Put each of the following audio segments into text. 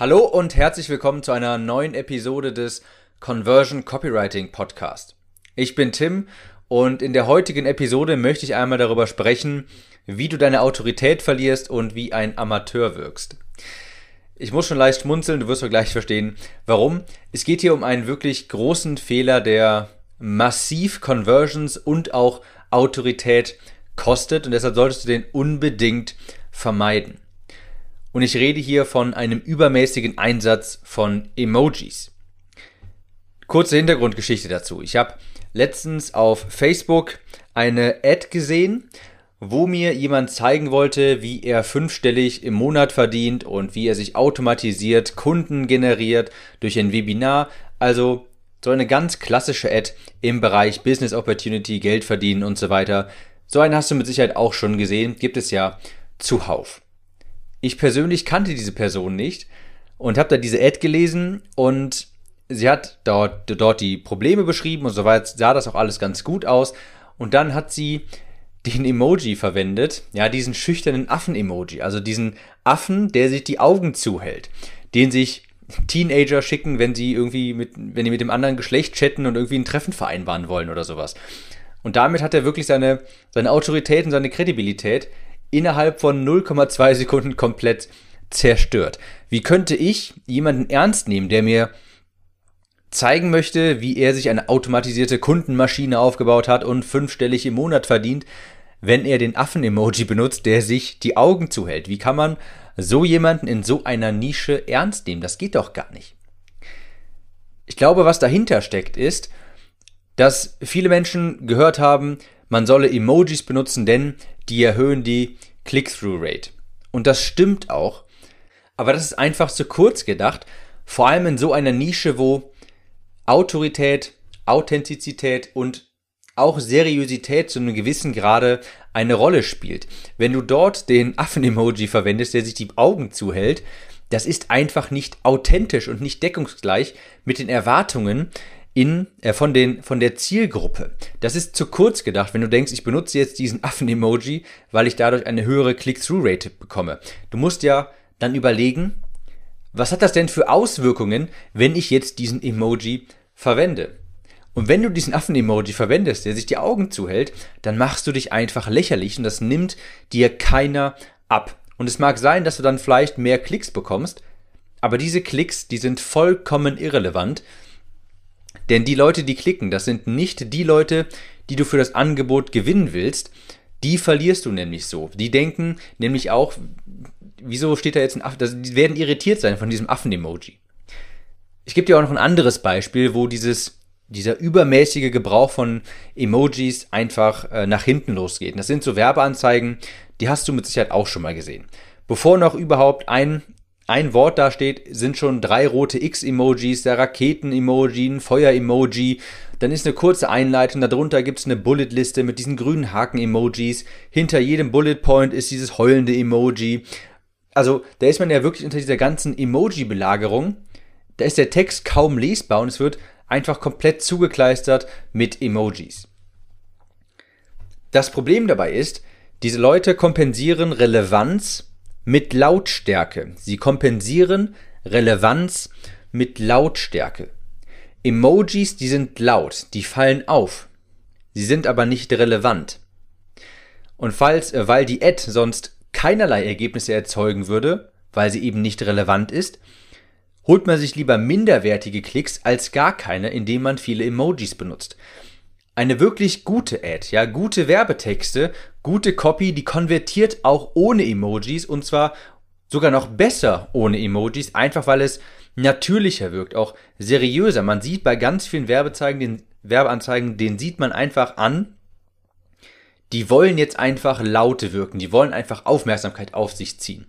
Hallo und herzlich willkommen zu einer neuen Episode des Conversion Copywriting Podcast. Ich bin Tim und in der heutigen Episode möchte ich einmal darüber sprechen, wie du deine Autorität verlierst und wie ein Amateur wirkst. Ich muss schon leicht schmunzeln, du wirst auch gleich verstehen, warum. Es geht hier um einen wirklich großen Fehler, der massiv Conversions und auch Autorität kostet und deshalb solltest du den unbedingt vermeiden. Und ich rede hier von einem übermäßigen Einsatz von Emojis. Kurze Hintergrundgeschichte dazu. Ich habe letztens auf Facebook eine Ad gesehen, wo mir jemand zeigen wollte, wie er fünfstellig im Monat verdient und wie er sich automatisiert Kunden generiert durch ein Webinar. Also so eine ganz klassische Ad im Bereich Business Opportunity, Geld verdienen und so weiter. So einen hast du mit Sicherheit auch schon gesehen, gibt es ja zuhauf. Ich persönlich kannte diese Person nicht und habe da diese Ad gelesen und sie hat dort, dort die Probleme beschrieben und soweit sah das auch alles ganz gut aus. Und dann hat sie den Emoji verwendet, ja, diesen schüchternen Affen-Emoji, also diesen Affen, der sich die Augen zuhält, den sich Teenager schicken, wenn sie irgendwie mit, wenn die mit dem anderen Geschlecht chatten und irgendwie ein Treffen vereinbaren wollen oder sowas. Und damit hat er wirklich seine, seine Autorität und seine Kredibilität innerhalb von 0,2 Sekunden komplett zerstört. Wie könnte ich jemanden ernst nehmen, der mir zeigen möchte, wie er sich eine automatisierte Kundenmaschine aufgebaut hat und fünfstellig im Monat verdient, wenn er den Affen-Emoji benutzt, der sich die Augen zuhält? Wie kann man so jemanden in so einer Nische ernst nehmen? Das geht doch gar nicht. Ich glaube, was dahinter steckt, ist, dass viele Menschen gehört haben, man solle Emojis benutzen, denn die erhöhen die Click-through-Rate. Und das stimmt auch. Aber das ist einfach zu kurz gedacht, vor allem in so einer Nische, wo Autorität, Authentizität und auch Seriosität zu einem gewissen Grade eine Rolle spielt. Wenn du dort den Affen-Emoji verwendest, der sich die Augen zuhält, das ist einfach nicht authentisch und nicht deckungsgleich mit den Erwartungen, in, äh, von, den, von der Zielgruppe. Das ist zu kurz gedacht, wenn du denkst, ich benutze jetzt diesen Affen-Emoji, weil ich dadurch eine höhere Click-Through-Rate bekomme. Du musst ja dann überlegen, was hat das denn für Auswirkungen, wenn ich jetzt diesen Emoji verwende? Und wenn du diesen Affen-Emoji verwendest, der sich die Augen zuhält, dann machst du dich einfach lächerlich und das nimmt dir keiner ab. Und es mag sein, dass du dann vielleicht mehr Klicks bekommst, aber diese Klicks, die sind vollkommen irrelevant, denn die Leute, die klicken, das sind nicht die Leute, die du für das Angebot gewinnen willst. Die verlierst du nämlich so. Die denken nämlich auch, wieso steht da jetzt ein Affe? Die werden irritiert sein von diesem Affen-Emoji. Ich gebe dir auch noch ein anderes Beispiel, wo dieses, dieser übermäßige Gebrauch von Emojis einfach äh, nach hinten losgeht. Das sind so Werbeanzeigen, die hast du mit Sicherheit auch schon mal gesehen. Bevor noch überhaupt ein ein Wort da steht, sind schon drei rote X-Emojis, der Raketen-Emoji, ein Feuer-Emoji. Dann ist eine kurze Einleitung, darunter gibt es eine Bullet-Liste mit diesen grünen Haken-Emojis. Hinter jedem Bullet-Point ist dieses heulende Emoji. Also da ist man ja wirklich unter dieser ganzen Emoji-Belagerung. Da ist der Text kaum lesbar und es wird einfach komplett zugekleistert mit Emojis. Das Problem dabei ist, diese Leute kompensieren Relevanz mit Lautstärke. Sie kompensieren Relevanz mit Lautstärke. Emojis, die sind laut, die fallen auf. Sie sind aber nicht relevant. Und falls, äh, weil die Ad sonst keinerlei Ergebnisse erzeugen würde, weil sie eben nicht relevant ist, holt man sich lieber minderwertige Klicks als gar keine, indem man viele Emojis benutzt eine wirklich gute Ad, ja, gute Werbetexte, gute Copy, die konvertiert auch ohne Emojis und zwar sogar noch besser ohne Emojis, einfach weil es natürlicher wirkt, auch seriöser. Man sieht bei ganz vielen Werbezeigen, den Werbeanzeigen, den sieht man einfach an, die wollen jetzt einfach laute wirken, die wollen einfach Aufmerksamkeit auf sich ziehen.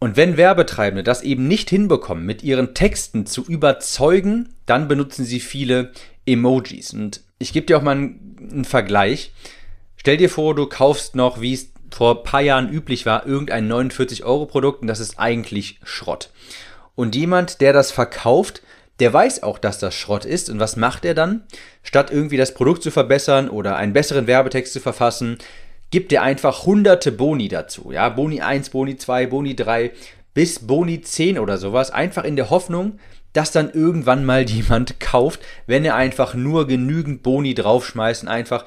Und wenn Werbetreibende das eben nicht hinbekommen, mit ihren Texten zu überzeugen, dann benutzen sie viele Emojis. Und ich gebe dir auch mal einen, einen Vergleich. Stell dir vor, du kaufst noch, wie es vor ein paar Jahren üblich war, irgendein 49-Euro-Produkt und das ist eigentlich Schrott. Und jemand, der das verkauft, der weiß auch, dass das Schrott ist. Und was macht er dann? Statt irgendwie das Produkt zu verbessern oder einen besseren Werbetext zu verfassen, gibt er einfach hunderte Boni dazu. Ja, Boni 1, Boni 2, Boni 3, bis Boni 10 oder sowas, einfach in der Hoffnung, dass dann irgendwann mal jemand kauft, wenn er einfach nur genügend Boni draufschmeißt und einfach,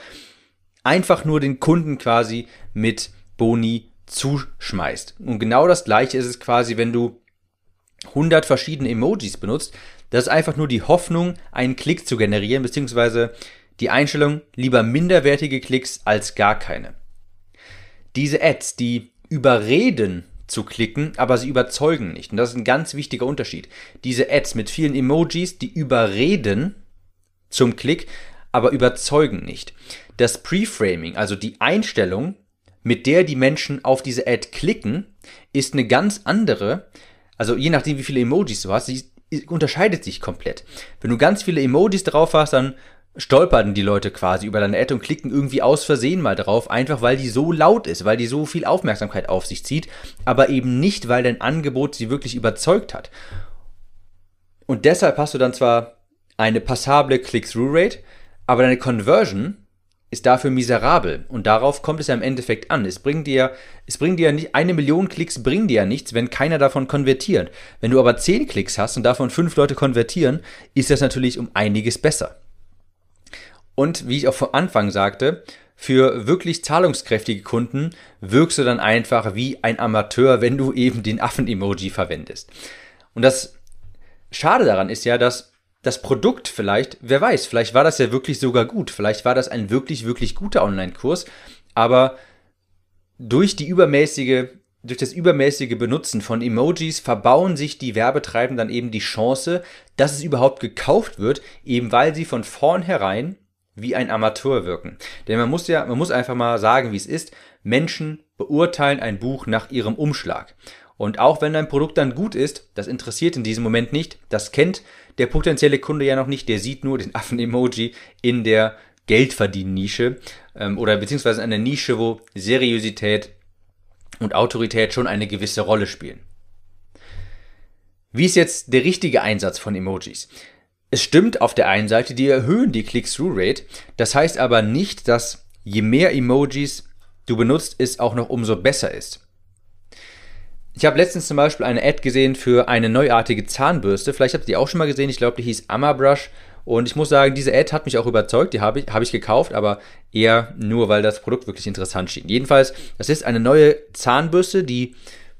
einfach nur den Kunden quasi mit Boni zuschmeißt. Und genau das gleiche ist es quasi, wenn du 100 verschiedene Emojis benutzt. Das ist einfach nur die Hoffnung, einen Klick zu generieren, beziehungsweise die Einstellung, lieber minderwertige Klicks als gar keine. Diese Ads, die überreden zu klicken, aber sie überzeugen nicht. Und das ist ein ganz wichtiger Unterschied. Diese Ads mit vielen Emojis, die überreden zum Klick, aber überzeugen nicht. Das Preframing, also die Einstellung, mit der die Menschen auf diese Ad klicken, ist eine ganz andere. Also je nachdem, wie viele Emojis du hast, unterscheidet sich komplett. Wenn du ganz viele Emojis drauf hast, dann stolpern die Leute quasi über deine Ad und klicken irgendwie aus Versehen mal drauf, einfach weil die so laut ist, weil die so viel Aufmerksamkeit auf sich zieht, aber eben nicht, weil dein Angebot sie wirklich überzeugt hat. Und deshalb hast du dann zwar eine passable Click-Through-Rate, aber deine Conversion ist dafür miserabel. Und darauf kommt es ja im Endeffekt an. Es bringt dir, es bringt dir nicht, eine Million Klicks bringen dir ja nichts, wenn keiner davon konvertiert. Wenn du aber zehn Klicks hast und davon fünf Leute konvertieren, ist das natürlich um einiges besser. Und wie ich auch vom Anfang sagte, für wirklich zahlungskräftige Kunden wirkst du dann einfach wie ein Amateur, wenn du eben den Affen-Emoji verwendest. Und das Schade daran ist ja, dass das Produkt vielleicht, wer weiß, vielleicht war das ja wirklich sogar gut, vielleicht war das ein wirklich, wirklich guter Online-Kurs, aber durch die übermäßige, durch das übermäßige Benutzen von Emojis verbauen sich die Werbetreibenden dann eben die Chance, dass es überhaupt gekauft wird, eben weil sie von vornherein wie ein Amateur wirken. Denn man muss ja, man muss einfach mal sagen, wie es ist. Menschen beurteilen ein Buch nach ihrem Umschlag. Und auch wenn dein Produkt dann gut ist, das interessiert in diesem Moment nicht, das kennt der potenzielle Kunde ja noch nicht, der sieht nur den Affen-Emoji in der Geldverdienen-Nische ähm, oder beziehungsweise in einer Nische, wo Seriosität und Autorität schon eine gewisse Rolle spielen. Wie ist jetzt der richtige Einsatz von Emojis? Es stimmt auf der einen Seite, die erhöhen die Click-Through-Rate. Das heißt aber nicht, dass je mehr Emojis du benutzt, es auch noch umso besser ist. Ich habe letztens zum Beispiel eine Ad gesehen für eine neuartige Zahnbürste. Vielleicht habt ihr die auch schon mal gesehen. Ich glaube, die hieß Amabrush. Und ich muss sagen, diese Ad hat mich auch überzeugt. Die habe ich, hab ich gekauft, aber eher nur, weil das Produkt wirklich interessant schien. Jedenfalls, das ist eine neue Zahnbürste, die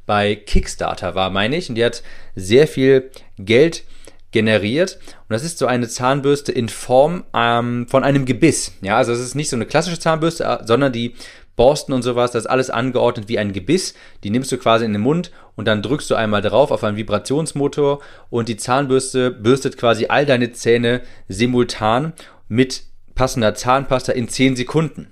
bei Kickstarter war, meine ich. Und die hat sehr viel Geld generiert. Und das ist so eine Zahnbürste in Form ähm, von einem Gebiss. Ja, also es ist nicht so eine klassische Zahnbürste, äh, sondern die Borsten und sowas, das ist alles angeordnet wie ein Gebiss. Die nimmst du quasi in den Mund und dann drückst du einmal drauf auf einen Vibrationsmotor und die Zahnbürste bürstet quasi all deine Zähne simultan mit passender Zahnpasta in 10 Sekunden.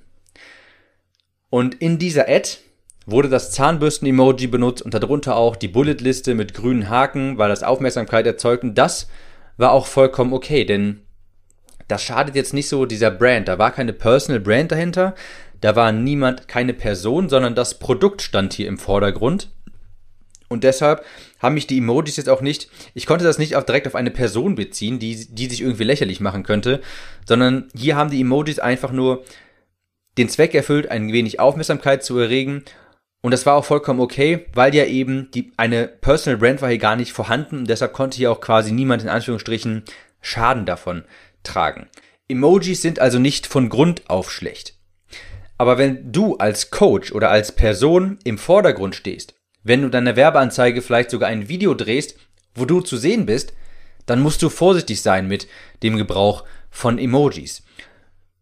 Und in dieser Ad wurde das Zahnbürsten-Emoji benutzt und darunter auch die Bullet-Liste mit grünen Haken, weil das Aufmerksamkeit erzeugt. Und das war auch vollkommen okay, denn das schadet jetzt nicht so dieser Brand. Da war keine Personal Brand dahinter. Da war niemand, keine Person, sondern das Produkt stand hier im Vordergrund. Und deshalb haben mich die Emojis jetzt auch nicht, ich konnte das nicht auch direkt auf eine Person beziehen, die, die sich irgendwie lächerlich machen könnte, sondern hier haben die Emojis einfach nur den Zweck erfüllt, ein wenig Aufmerksamkeit zu erregen und das war auch vollkommen okay, weil ja eben die, eine Personal Brand war hier gar nicht vorhanden und deshalb konnte hier auch quasi niemand in Anführungsstrichen Schaden davon tragen. Emojis sind also nicht von Grund auf schlecht. Aber wenn du als Coach oder als Person im Vordergrund stehst, wenn du deine Werbeanzeige vielleicht sogar ein Video drehst, wo du zu sehen bist, dann musst du vorsichtig sein mit dem Gebrauch von Emojis.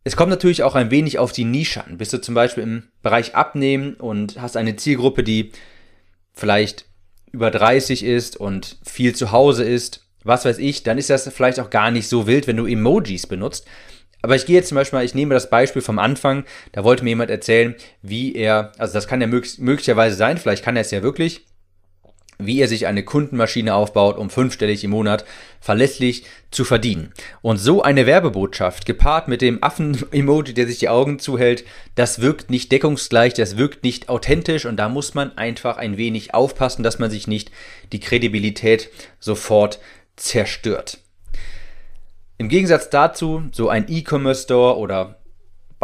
Es kommt natürlich auch ein wenig auf die Nische an. Bist du zum Beispiel im Bereich Abnehmen und hast eine Zielgruppe, die vielleicht über 30 ist und viel zu Hause ist, was weiß ich, dann ist das vielleicht auch gar nicht so wild, wenn du Emojis benutzt. Aber ich gehe jetzt zum Beispiel mal, ich nehme das Beispiel vom Anfang, da wollte mir jemand erzählen, wie er, also das kann ja möglicherweise sein, vielleicht kann er es ja wirklich, wie er sich eine Kundenmaschine aufbaut, um fünfstellig im Monat verlässlich zu verdienen. Und so eine Werbebotschaft, gepaart mit dem Affen-Emoji, der sich die Augen zuhält, das wirkt nicht deckungsgleich, das wirkt nicht authentisch und da muss man einfach ein wenig aufpassen, dass man sich nicht die Kredibilität sofort zerstört. Im Gegensatz dazu, so ein E-Commerce Store oder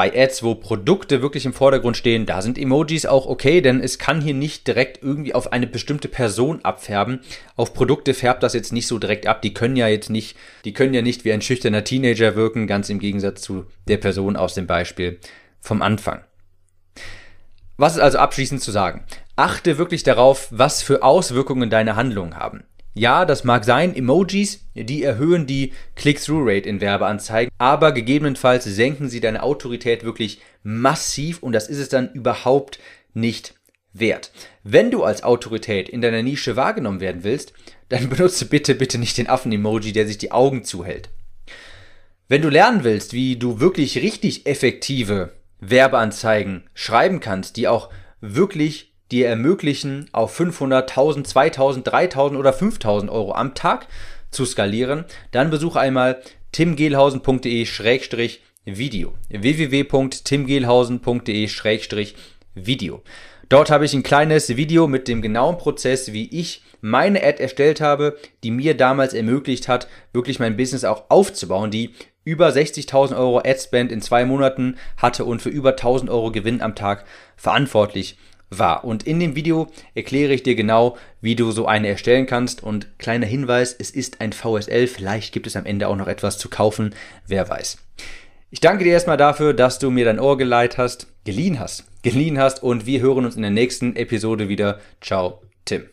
Bei Ads, wo Produkte wirklich im Vordergrund stehen, da sind Emojis auch okay, denn es kann hier nicht direkt irgendwie auf eine bestimmte Person abfärben. Auf Produkte färbt das jetzt nicht so direkt ab. Die können ja jetzt nicht, die können ja nicht wie ein schüchterner Teenager wirken, ganz im Gegensatz zu der Person aus dem Beispiel vom Anfang. Was ist also abschließend zu sagen? Achte wirklich darauf, was für Auswirkungen deine Handlungen haben. Ja, das mag sein, Emojis, die erhöhen die Click-Through-Rate in Werbeanzeigen, aber gegebenenfalls senken sie deine Autorität wirklich massiv und das ist es dann überhaupt nicht wert. Wenn du als Autorität in deiner Nische wahrgenommen werden willst, dann benutze bitte, bitte nicht den Affen-Emoji, der sich die Augen zuhält. Wenn du lernen willst, wie du wirklich richtig effektive Werbeanzeigen schreiben kannst, die auch wirklich dir ermöglichen, auf 500, 1000, 2000, 3000 oder 5000 Euro am Tag zu skalieren, dann besuche einmal timgehlhausen.de-video. www.timgehlhausen.de-video. Dort habe ich ein kleines Video mit dem genauen Prozess, wie ich meine Ad erstellt habe, die mir damals ermöglicht hat, wirklich mein Business auch aufzubauen, die über 60.000 Euro Adspend in zwei Monaten hatte und für über 1000 Euro Gewinn am Tag verantwortlich war. Und in dem Video erkläre ich dir genau, wie du so eine erstellen kannst. Und kleiner Hinweis, es ist ein VSL. Vielleicht gibt es am Ende auch noch etwas zu kaufen. Wer weiß. Ich danke dir erstmal dafür, dass du mir dein Ohr geleiht hast, geliehen hast, geliehen hast und wir hören uns in der nächsten Episode wieder. Ciao, Tim.